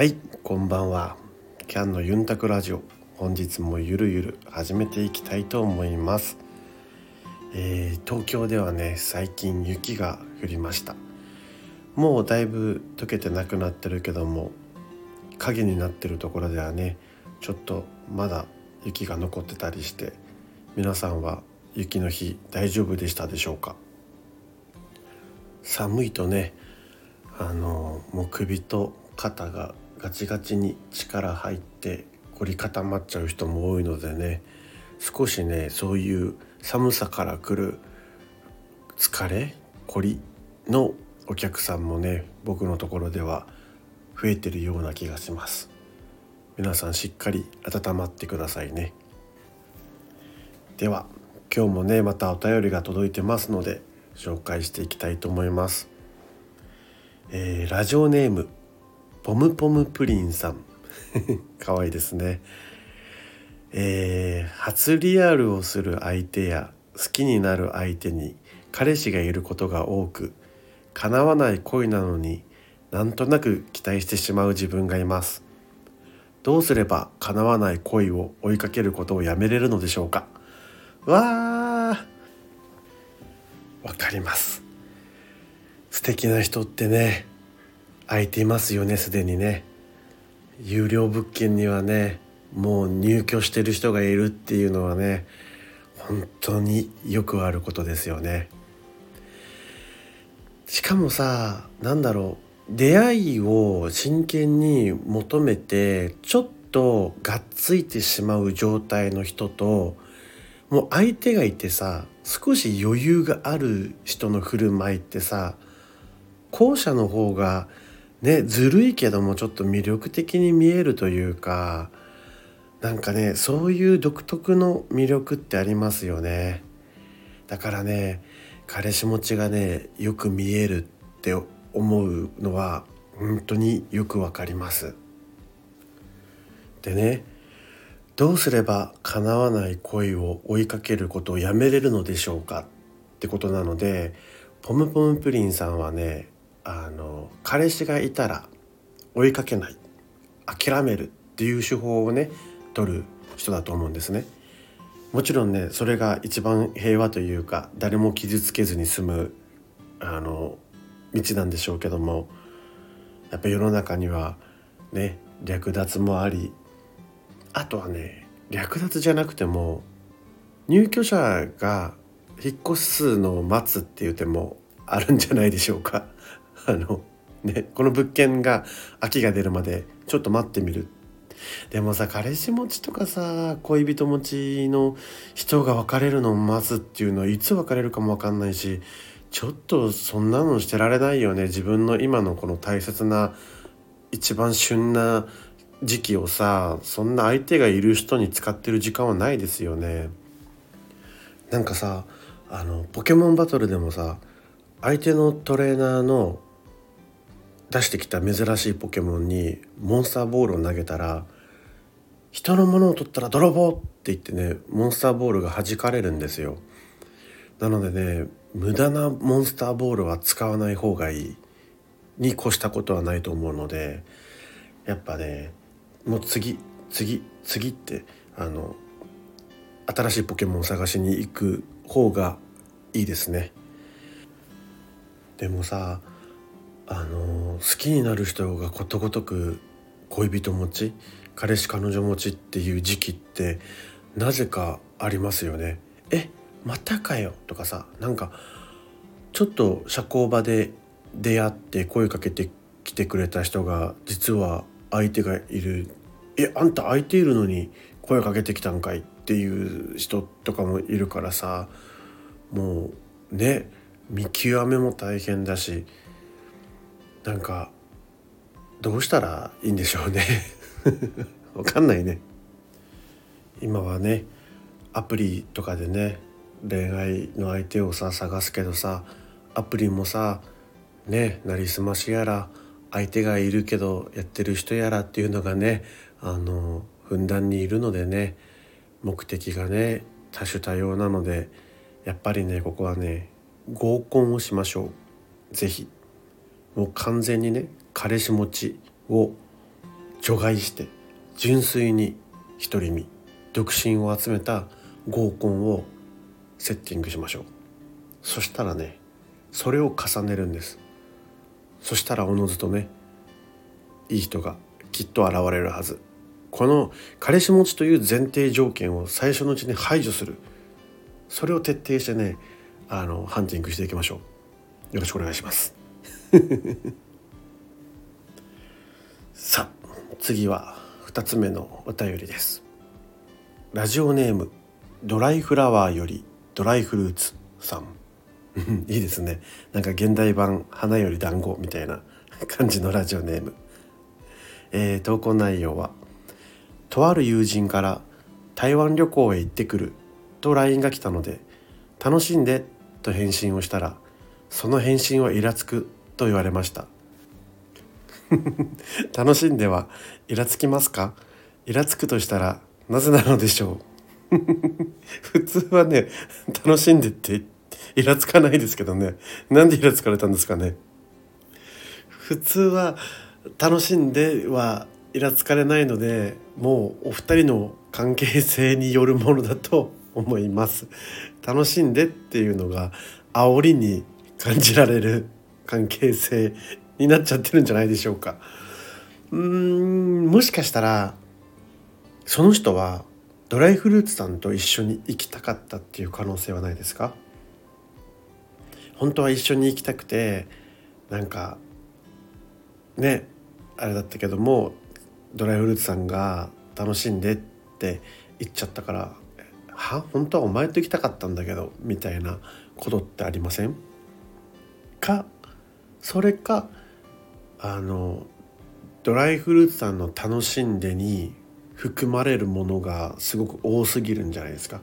はいこんばんは。キャンのユンタクラジオ。本日もゆるゆる始めていきたいと思います、えー東京ではね最近雪が降りました。もうだいぶ溶けてなくなってるけども影になってるところではねちょっとまだ雪が残ってたりして皆さんは雪の日大丈夫でしたでしょうか？寒いとねあのもう首と肩がガチガチに力入って凝り固まっちゃう人も多いのでね少しねそういう寒さから来る疲れ凝りのお客さんもね僕のところでは増えてるような気がします。皆さんしっかり温まってくださいね。では今日もねまたお便りが届いてますので紹介していきたいと思います、えーラジオネームポムポムプリンさん。かわいいですね。えー初リアルをする相手や好きになる相手に彼氏がいることが多く叶わない恋なのになんとなく期待してしまう自分がいます。どうすれば叶わない恋を追いかけることをやめれるのでしょうか。わーわかります。素敵な人ってね空いていますよねすでにね。有料物件にはねもう入居してる人がいるっていうのはね本当によくあることですよね。しかもさなんだろう出会いを真剣に求めてちょっとがっついてしまう状態の人ともう相手がいてさ少し余裕がある人の振る舞いってさ後者の方がねずるいけどもちょっと魅力的に見えるというかなんかねそういう独特の魅力ってありますよね。だからね彼氏持ちがねよく見えるって思うのは本当によくわかります。でねどうすれば叶わない恋を追いかけることをやめれるのでしょうかってことなのでポムポムプリンさんはねあの彼氏がいたら追いかけない諦めるっていう手法をね取る人だと思うんですね。もちろんねそれが一番平和というか誰も傷つけずに済むあの道なんでしょうけどもやっぱ世の中にはね略奪もありあとはね略奪じゃなくても入居者が引っ越すのを待つっていう手もあるんじゃないでしょうか。あのねこの物件が秋が出るまでちょっと待ってみる。でもさ彼氏持ちとかさ恋人持ちの人が別れるのを待つっていうのはいつ別れるかも分かんないしちょっとそんなのしてられないよね自分の今のこの大切な一番旬な時期をさそんな相手がいる人に使ってる時間はないですよね。なんかさあのポケモンバトルでもさ相手のトレーナーの出してきた珍しいポケモンにモンスターボールを投げたら人のものを取ったら泥棒って言ってねモンスターボールが弾かれるんですよ。なのでね無駄なモンスターボールは使わない方がいいに越したことはないと思うのでやっぱねもう次次次ってあの新しいポケモンを探しに行く方がいいですね。でもさあの好きになる人がことごとく恋人持ち彼氏彼女持ちっていう時期ってなぜかありますよね。えまたかよ？とかさなんかちょっと社交場で出会って声かけてきてくれた人が実は相手がいる「えあんた相手いるのに声かけてきたんかい」っていう人とかもいるからさもうね見極めも大変だしなんかどうしたらいいんでしょうね。わかんないね。今はねアプリとかでね恋愛の相手をさ探すけどさアプリもさねなりすましやら相手がいるけどやってる人やらっていうのがねあのふんだんにいるのでね目的がね多種多様なのでやっぱりねここはね合コンをしましょう。是非もう完全にね彼氏持ちを除外して純粋に独り身独身を集めた合コンをセッティングしましょう。そしたらねそれを重ねるんです。そしたらおのずとねいい人がきっと現れるはず。この彼氏持ちという前提条件を最初のうちに排除する。それを徹底してねあのハンティングしていきましょう。よろしくお願いします。さあ次は2つ目のお便りです。ラジオネームドライフラワーよりドライフルーツさん。いいですね。なんか現代版花より団子みたいな 感じのラジオネーム、えー、投稿内容はとある友人から台湾旅行へ行ってくると LINE が来たので楽しんでと返信をしたらその返信はイラつくと言われました。楽しんではイラつきますか？イラつくとしたらなぜなのでしょう？普通はね楽しんでってイラつかないですけどね。なんでイラつかれたんですかね？普通は楽しんではイラつかれないのでもうお二人の関係性によるものだと 思います。楽しんでっていうのが煽りに感じられる。関係性になっちゃってるんじゃないでしょうか。うーんもしかしたらその人はドライフルーツさんと一緒に行きたかったっていう可能性はないですか？本当は一緒に行きたくてなんかねあれだったけどもドライフルーツさんが楽しんでって言っちゃったからは？本当はお前と行きたかったんだけどみたいなことってありません？かそれかあのドライフルーツさんの楽しんでに含まれるものがすごく多すぎるんじゃないですか。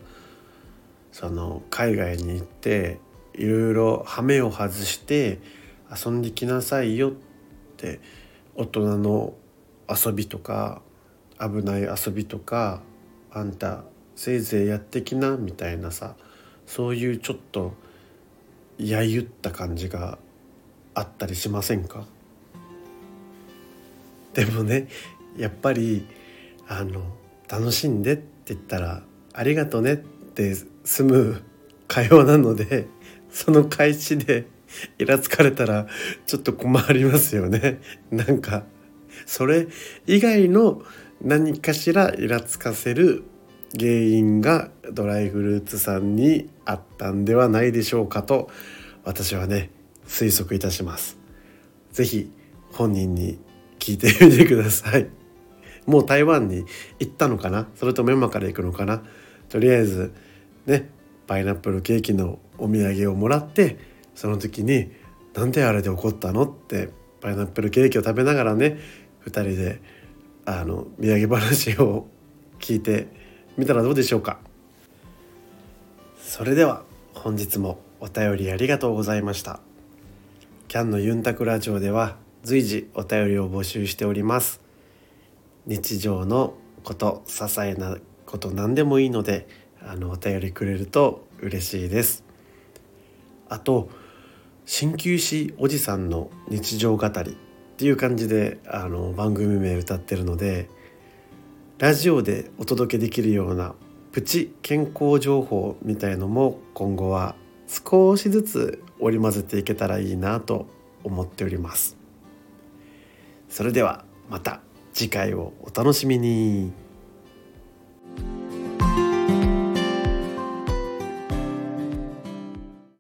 その海外に行っていろいろ羽目を外して遊んできなさいよって大人の遊びとか危ない遊びとかあんたせいぜいやってきなみたいなさそういうちょっとやゆった感じがあったりしませんか？でもねやっぱりあの楽しんでって言ったらありがとねって済む会話なのでその開始で イラつかれたらちょっと困りますよね。なんかそれ以外の何かしらイラつかせる原因がドライフルーツさんにあったんではないでしょうかと私はね推測いたします。是非本人に聞いてみてください。もう台湾に行ったのかな？それとも今から行くのかな？とりあえずねパイナップルケーキのお土産をもらってその時に「なんであれで怒ったの?」ってパイナップルケーキを食べながらね2人であの土産話を聞いてみたらどうでしょうか。それでは本日もお便りありがとうございました。キャンのユンタクラジオでは随時お便りを募集しております。日常のこと些細なこと何でもいいのであのお便りくれると嬉しいです。あと鍼灸師おじさんの日常語りっていう感じであの番組名歌ってるのでラジオでお届けできるようなプチ健康情報みたいのも今後は少しずつ織り交ぜていけたらいいなと思っておりますそれではまた次回をお楽しみに。